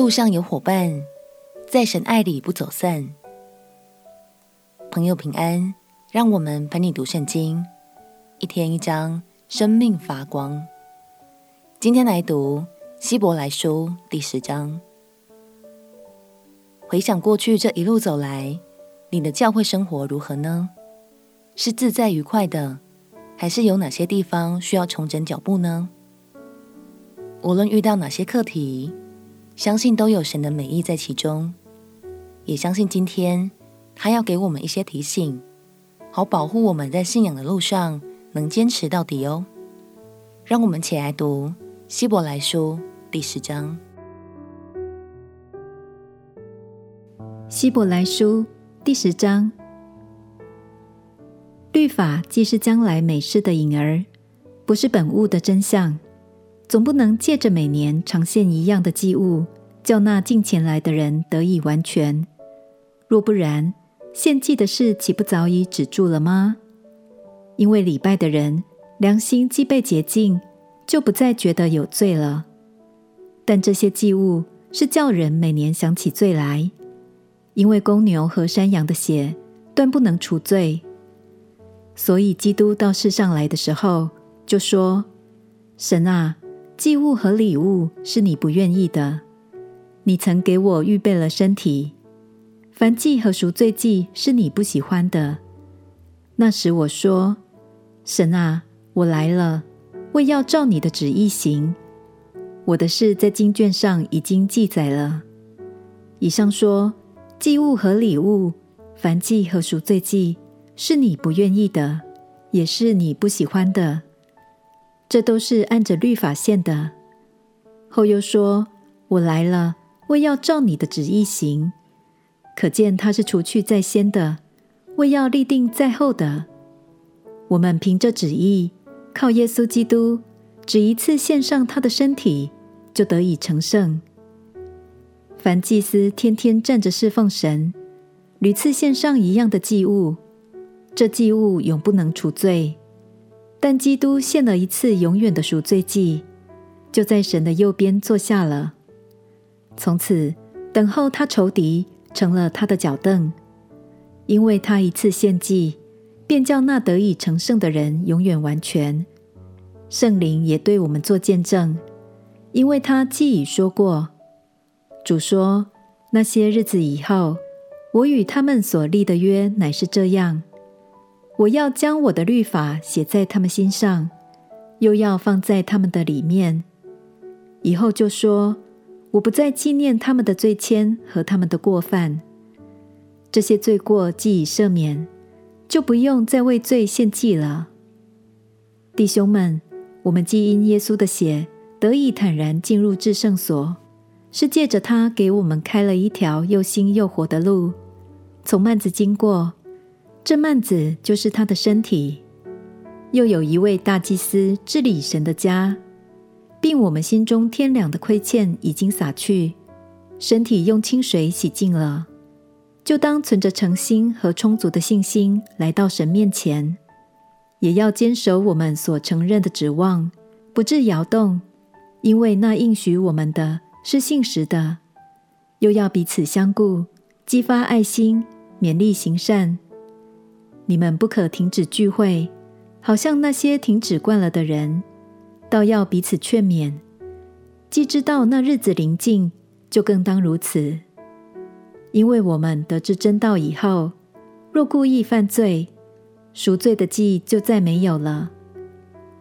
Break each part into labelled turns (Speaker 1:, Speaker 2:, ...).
Speaker 1: 路上有伙伴，在神爱里不走散。朋友平安，让我们陪你读圣经，一天一章，生命发光。今天来读希伯来书第十章。回想过去这一路走来，你的教会生活如何呢？是自在愉快的，还是有哪些地方需要重整脚步呢？无论遇到哪些课题，相信都有神的美意在其中，也相信今天他要给我们一些提醒，好保护我们在信仰的路上能坚持到底哦。让我们起来读希伯来书第十章。
Speaker 2: 希伯来书第十章，律法既是将来美事的影儿，不是本物的真相。总不能借着每年常献一样的祭物，叫那近前来的人得以完全。若不然，献祭的事岂不早已止住了吗？因为礼拜的人良心既被洁净，就不再觉得有罪了。但这些祭物是叫人每年想起罪来，因为公牛和山羊的血断不能除罪。所以基督到世上来的时候，就说：“神啊！”祭物和礼物是你不愿意的，你曾给我预备了身体。燔祭和赎罪祭是你不喜欢的。那时我说：“神啊，我来了，为要照你的旨意行。我的事在经卷上已经记载了。以上说，祭物和礼物、燔祭和赎罪祭是你不愿意的，也是你不喜欢的。”这都是按着律法献的。后又说：“我来了，为要照你的旨意行。”可见他是除去在先的，为要立定在后的。我们凭着旨意，靠耶稣基督，只一次献上他的身体，就得以成圣。凡祭司天天站着侍奉神，屡次献上一样的祭物，这祭物永不能除罪。但基督献了一次永远的赎罪祭，就在神的右边坐下了。从此等候他仇敌成了他的脚凳，因为他一次献祭，便叫那得以成圣的人永远完全。圣灵也对我们做见证，因为他既已说过：“主说，那些日子以后，我与他们所立的约乃是这样。”我要将我的律法写在他们心上，又要放在他们的里面。以后就说，我不再纪念他们的罪愆和他们的过犯。这些罪过既已赦免，就不用再为罪献祭了。弟兄们，我们既因耶稣的血得以坦然进入至圣所，是借着他给我们开了一条又新又活的路，从幔子经过。这幔子就是他的身体，又有一位大祭司治理神的家，并我们心中天良的亏欠已经洒去，身体用清水洗净了，就当存着诚心和充足的信心来到神面前，也要坚守我们所承认的指望，不致摇动，因为那应许我们的是信实的，又要彼此相顾，激发爱心，勉励行善。你们不可停止聚会，好像那些停止惯了的人，倒要彼此劝勉。既知道那日子临近，就更当如此。因为我们得知真道以后，若故意犯罪，赎罪的祭就再没有了，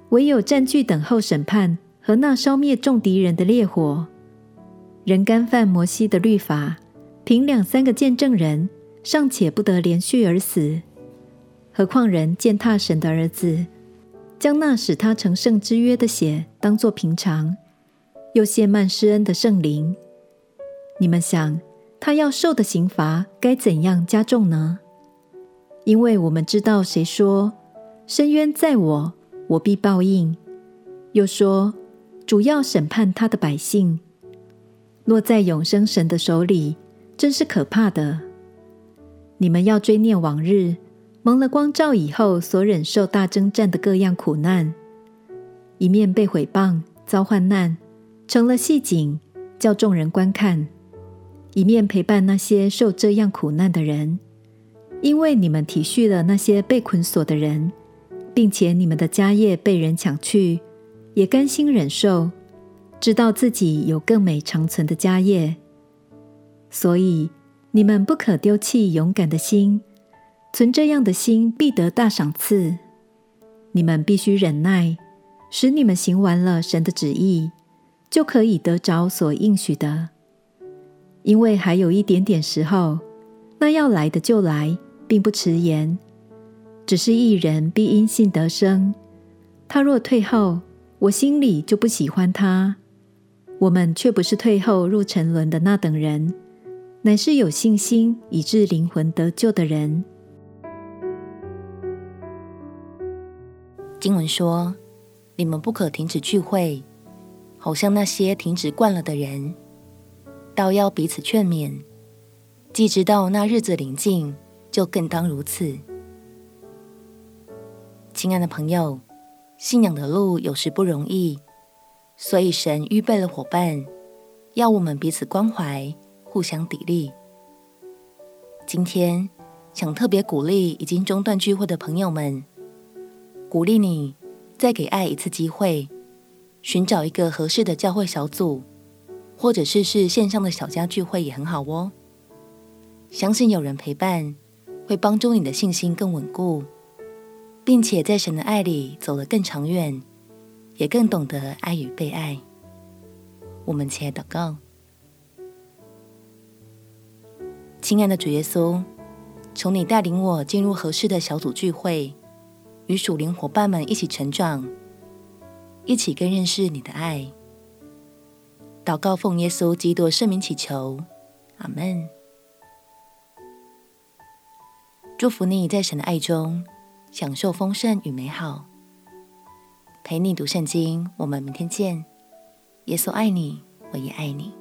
Speaker 2: 唯有占据等候审判和那烧灭众敌人的烈火。人干犯摩西的律法，凭两三个见证人，尚且不得连续而死。何况人践踏神的儿子，将那使他成圣之约的血当作平常，又亵慢施恩的圣灵，你们想他要受的刑罚该怎样加重呢？因为我们知道谁说：“伸冤在我，我必报应。”又说：“主要审判他的百姓。”落在永生神的手里，真是可怕的。你们要追念往日。蒙了光照以后，所忍受大征战的各样苦难，一面被毁谤、遭患难，成了戏景，叫众人观看，一面陪伴那些受这样苦难的人。因为你们体恤了那些被捆锁的人，并且你们的家业被人抢去，也甘心忍受，知道自己有更美长存的家业。所以你们不可丢弃勇敢的心，存这样的心必得大赏赐。你们必须忍耐，使你们行完了神的旨意，就可以得着所应许的。因为还有一点点时候，那要来的就来。并不迟延，只是义人必因信得生。他若退后，我心里就不喜欢他。我们却不是退后入沉沦的那等人，乃是有信心以致灵魂得救的人。
Speaker 1: 经文说：“你们不可停止聚会，好像那些停止惯了的人，倒要彼此劝勉，既知道那日子临近。”就更当如此。亲爱的朋友，信仰的路有时不容易，所以神预备了伙伴，要我们彼此关怀，互相砥砺。今天想特别鼓励已经中断聚会的朋友们，鼓励你再给爱一次机会，寻找一个合适的教会小组，或者试试线上的小家聚会也很好哦。相信有人陪伴。会帮助你的信心更稳固，并且在神的爱里走得更长远，也更懂得爱与被爱。我们起来祷告，亲爱的主耶稣，求你带领我进入合适的小组聚会，与属灵伙伴们一起成长，一起更认识你的爱。祷告奉耶稣基督圣名祈求，阿门。祝福你在神的爱中享受丰盛与美好。陪你读圣经，我们明天见。耶稣爱你，我也爱你。